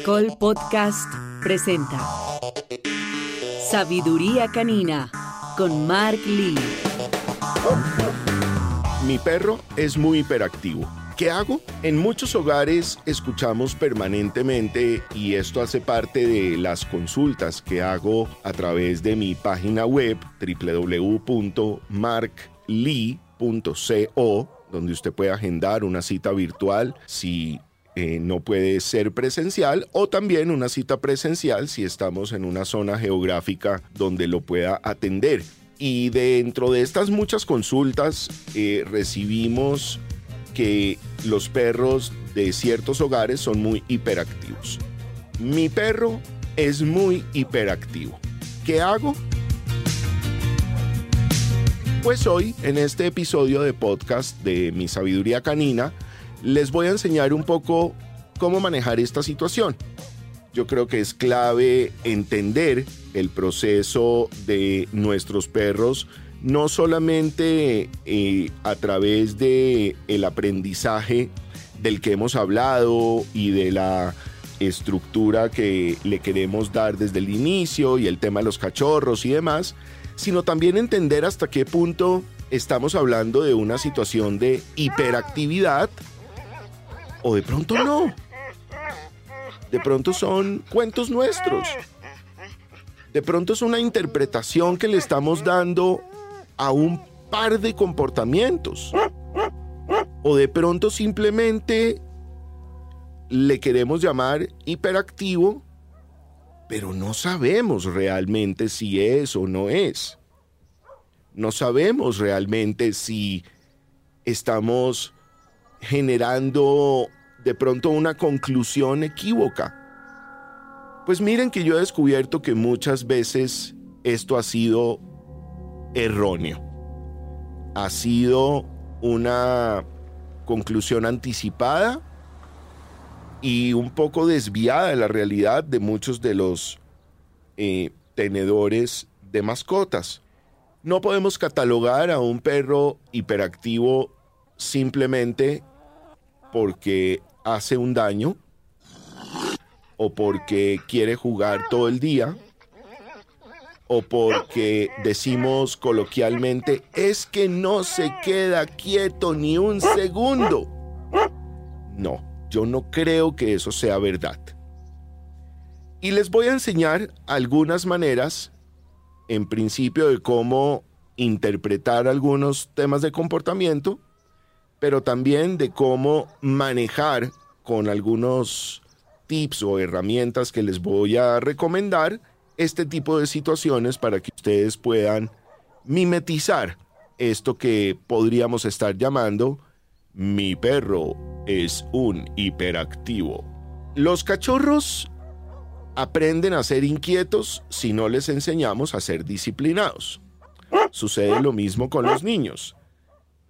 Caracol Podcast presenta Sabiduría Canina con Mark Lee. Mi perro es muy hiperactivo. ¿Qué hago? En muchos hogares escuchamos permanentemente y esto hace parte de las consultas que hago a través de mi página web www.marklee.co donde usted puede agendar una cita virtual si eh, no puede ser presencial o también una cita presencial si estamos en una zona geográfica donde lo pueda atender. Y dentro de estas muchas consultas eh, recibimos que los perros de ciertos hogares son muy hiperactivos. Mi perro es muy hiperactivo. ¿Qué hago? Pues hoy, en este episodio de podcast de Mi Sabiduría Canina, les voy a enseñar un poco cómo manejar esta situación. Yo creo que es clave entender el proceso de nuestros perros, no solamente eh, a través de aprendizaje del que hemos hablado y de la estructura que le queremos dar desde el inicio y el tema de los cachorros y demás, sino también entender hasta qué punto estamos hablando de una situación de hiperactividad o de pronto no. De pronto son cuentos nuestros. De pronto es una interpretación que le estamos dando a un par de comportamientos. O de pronto simplemente le queremos llamar hiperactivo, pero no sabemos realmente si es o no es. No sabemos realmente si estamos generando de pronto una conclusión equívoca. Pues miren que yo he descubierto que muchas veces esto ha sido erróneo. Ha sido una conclusión anticipada y un poco desviada de la realidad de muchos de los eh, tenedores de mascotas. No podemos catalogar a un perro hiperactivo simplemente porque hace un daño o porque quiere jugar todo el día o porque decimos coloquialmente es que no se queda quieto ni un segundo. No, yo no creo que eso sea verdad. Y les voy a enseñar algunas maneras, en principio, de cómo interpretar algunos temas de comportamiento pero también de cómo manejar con algunos tips o herramientas que les voy a recomendar este tipo de situaciones para que ustedes puedan mimetizar esto que podríamos estar llamando mi perro es un hiperactivo. Los cachorros aprenden a ser inquietos si no les enseñamos a ser disciplinados. Sucede lo mismo con los niños.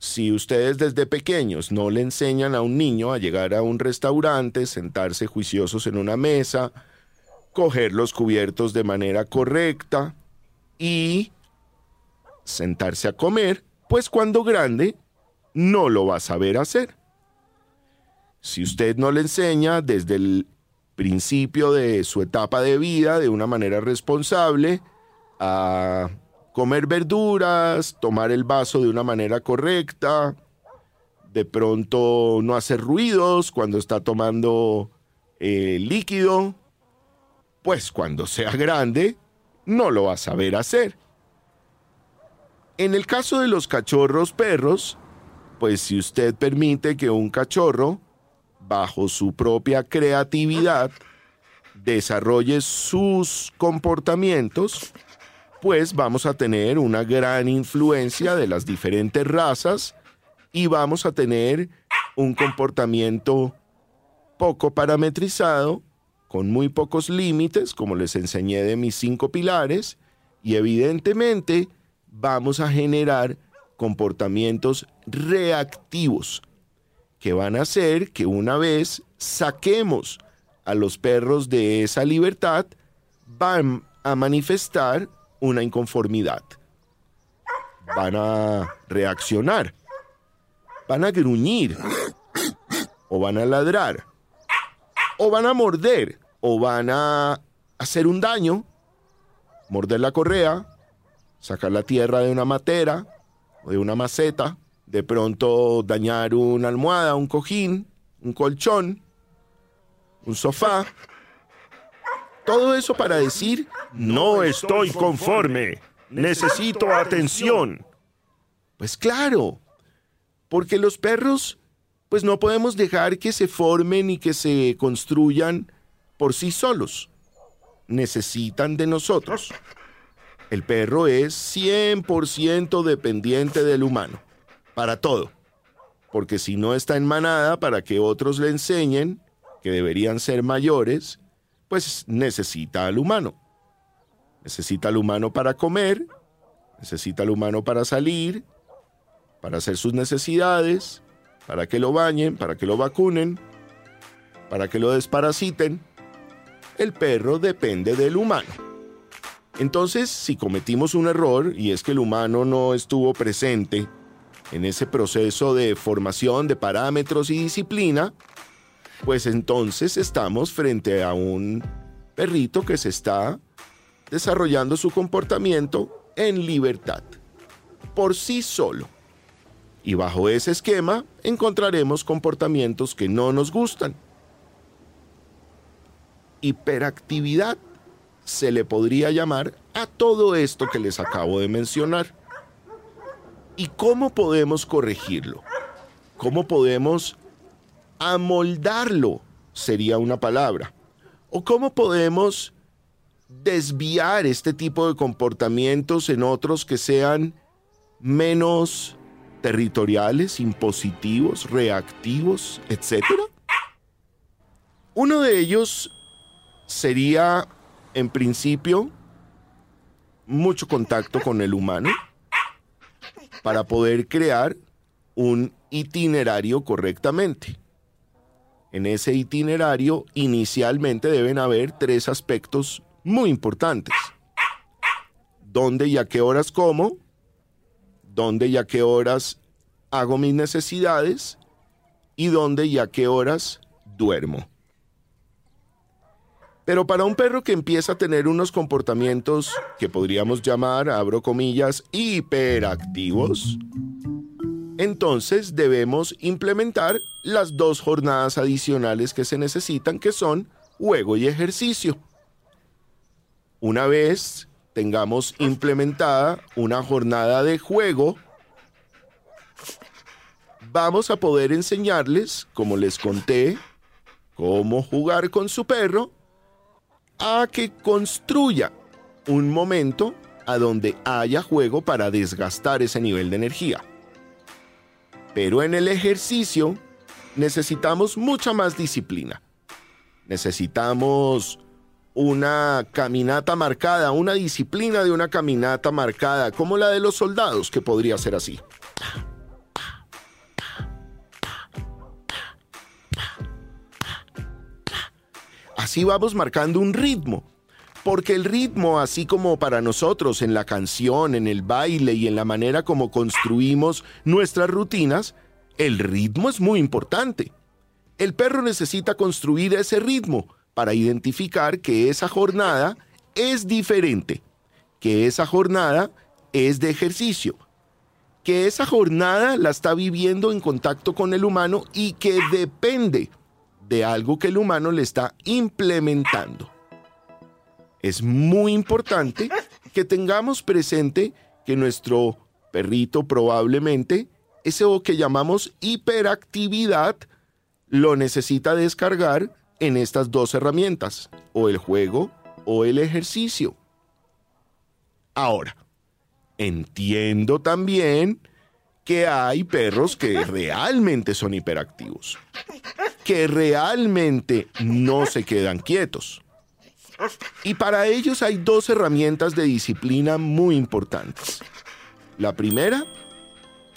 Si ustedes desde pequeños no le enseñan a un niño a llegar a un restaurante, sentarse juiciosos en una mesa, coger los cubiertos de manera correcta y sentarse a comer, pues cuando grande no lo va a saber hacer. Si usted no le enseña desde el principio de su etapa de vida de una manera responsable a comer verduras, tomar el vaso de una manera correcta, de pronto no hacer ruidos cuando está tomando eh, líquido, pues cuando sea grande no lo va a saber hacer. En el caso de los cachorros perros, pues si usted permite que un cachorro, bajo su propia creatividad, desarrolle sus comportamientos, pues vamos a tener una gran influencia de las diferentes razas y vamos a tener un comportamiento poco parametrizado, con muy pocos límites, como les enseñé de mis cinco pilares, y evidentemente vamos a generar comportamientos reactivos que van a hacer que una vez saquemos a los perros de esa libertad, van a manifestar una inconformidad. Van a reaccionar, van a gruñir, o van a ladrar, o van a morder. O van a hacer un daño, morder la correa, sacar la tierra de una matera. O de una maceta, de pronto dañar una almohada, un cojín, un colchón, un sofá. Todo eso para decir, no estoy conforme, necesito atención. Pues claro, porque los perros, pues no podemos dejar que se formen y que se construyan por sí solos. Necesitan de nosotros. El perro es 100% dependiente del humano, para todo. Porque si no está en manada para que otros le enseñen, que deberían ser mayores, pues necesita al humano. Necesita al humano para comer, necesita al humano para salir, para hacer sus necesidades, para que lo bañen, para que lo vacunen, para que lo desparasiten. El perro depende del humano. Entonces, si cometimos un error y es que el humano no estuvo presente en ese proceso de formación de parámetros y disciplina, pues entonces estamos frente a un perrito que se está desarrollando su comportamiento en libertad, por sí solo. Y bajo ese esquema encontraremos comportamientos que no nos gustan. Hiperactividad se le podría llamar a todo esto que les acabo de mencionar. ¿Y cómo podemos corregirlo? ¿Cómo podemos amoldarlo? Sería una palabra. ¿O cómo podemos desviar este tipo de comportamientos en otros que sean menos territoriales, impositivos, reactivos, etc. Uno de ellos sería, en principio, mucho contacto con el humano para poder crear un itinerario correctamente. En ese itinerario inicialmente deben haber tres aspectos muy importantes. ¿Dónde y a qué horas como? dónde y a qué horas hago mis necesidades y dónde y a qué horas duermo. Pero para un perro que empieza a tener unos comportamientos que podríamos llamar, abro comillas, hiperactivos, entonces debemos implementar las dos jornadas adicionales que se necesitan, que son juego y ejercicio. Una vez tengamos implementada una jornada de juego, vamos a poder enseñarles, como les conté, cómo jugar con su perro, a que construya un momento a donde haya juego para desgastar ese nivel de energía. Pero en el ejercicio necesitamos mucha más disciplina. Necesitamos una caminata marcada, una disciplina de una caminata marcada, como la de los soldados, que podría ser así. Así vamos marcando un ritmo, porque el ritmo, así como para nosotros en la canción, en el baile y en la manera como construimos nuestras rutinas, el ritmo es muy importante. El perro necesita construir ese ritmo para identificar que esa jornada es diferente, que esa jornada es de ejercicio, que esa jornada la está viviendo en contacto con el humano y que depende de algo que el humano le está implementando. Es muy importante que tengamos presente que nuestro perrito probablemente eso que llamamos hiperactividad lo necesita descargar en estas dos herramientas, o el juego o el ejercicio. Ahora, entiendo también que hay perros que realmente son hiperactivos, que realmente no se quedan quietos. Y para ellos hay dos herramientas de disciplina muy importantes. La primera,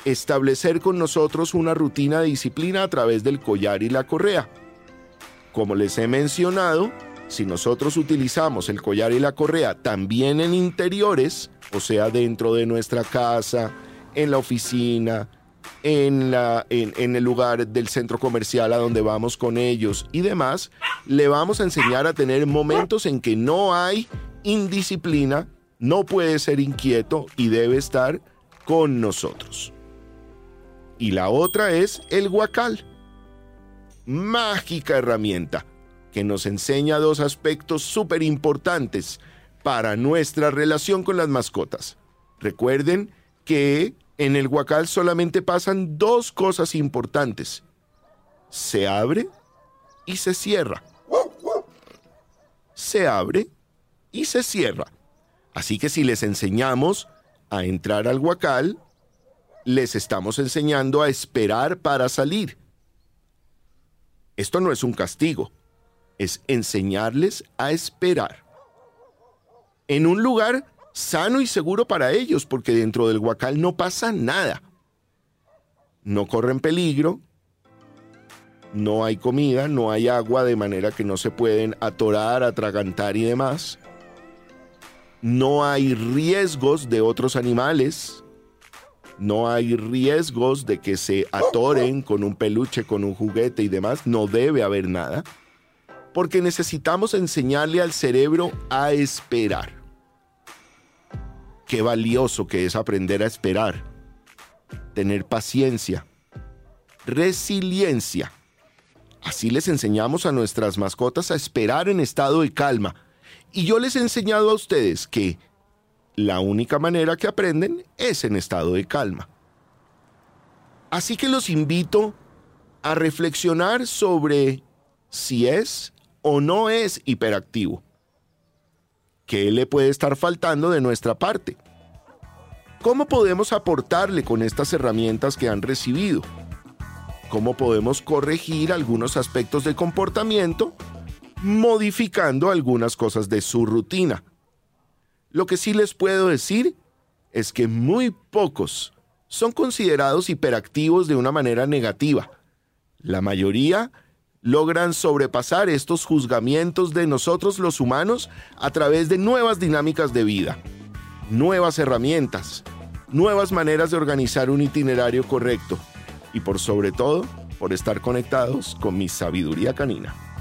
establecer con nosotros una rutina de disciplina a través del collar y la correa. Como les he mencionado, si nosotros utilizamos el collar y la correa también en interiores, o sea, dentro de nuestra casa, en la oficina, en, la, en, el lugar del centro comercial a donde vamos con ellos y demás, le vamos a enseñar a tener momentos en que no hay indisciplina, no puede ser inquieto y debe estar con nosotros. Y la otra es el guacal. Mágica herramienta que nos enseña dos aspectos súper importantes para nuestra relación con las mascotas. Recuerden que en el guacal solamente pasan dos cosas importantes. Se abre y se cierra. Se abre y se cierra. Así que si les enseñamos a entrar al guacal, les estamos enseñando a esperar para salir. Esto no es un castigo, es enseñarles a esperar. En un lugar sano y seguro para ellos, porque dentro del huacal no pasa nada. No corren peligro, no hay comida, no hay agua, de manera que no se pueden atorar, atragantar y demás. No hay riesgos de otros animales, no hay riesgos de que se atoren con un peluche, con un juguete y demás, no debe haber nada, porque necesitamos enseñarle al cerebro a esperar. Qué valioso que es aprender a esperar, tener paciencia, resiliencia. Así les enseñamos a nuestras mascotas a esperar en estado de calma. Y yo les he enseñado a ustedes que la única manera que aprenden es en estado de calma. Así que los invito a reflexionar sobre si es o no es hiperactivo. ¿Qué le puede estar faltando de nuestra parte? ¿Cómo podemos aportarle con estas herramientas que han recibido? ¿Cómo podemos corregir algunos aspectos de comportamiento modificando algunas cosas de su rutina? Lo que sí les puedo decir es que muy pocos son considerados hiperactivos de una manera negativa. La mayoría logran sobrepasar estos juzgamientos de nosotros los humanos a través de nuevas dinámicas de vida, nuevas herramientas, nuevas maneras de organizar un itinerario correcto y por sobre todo por estar conectados con mi sabiduría canina.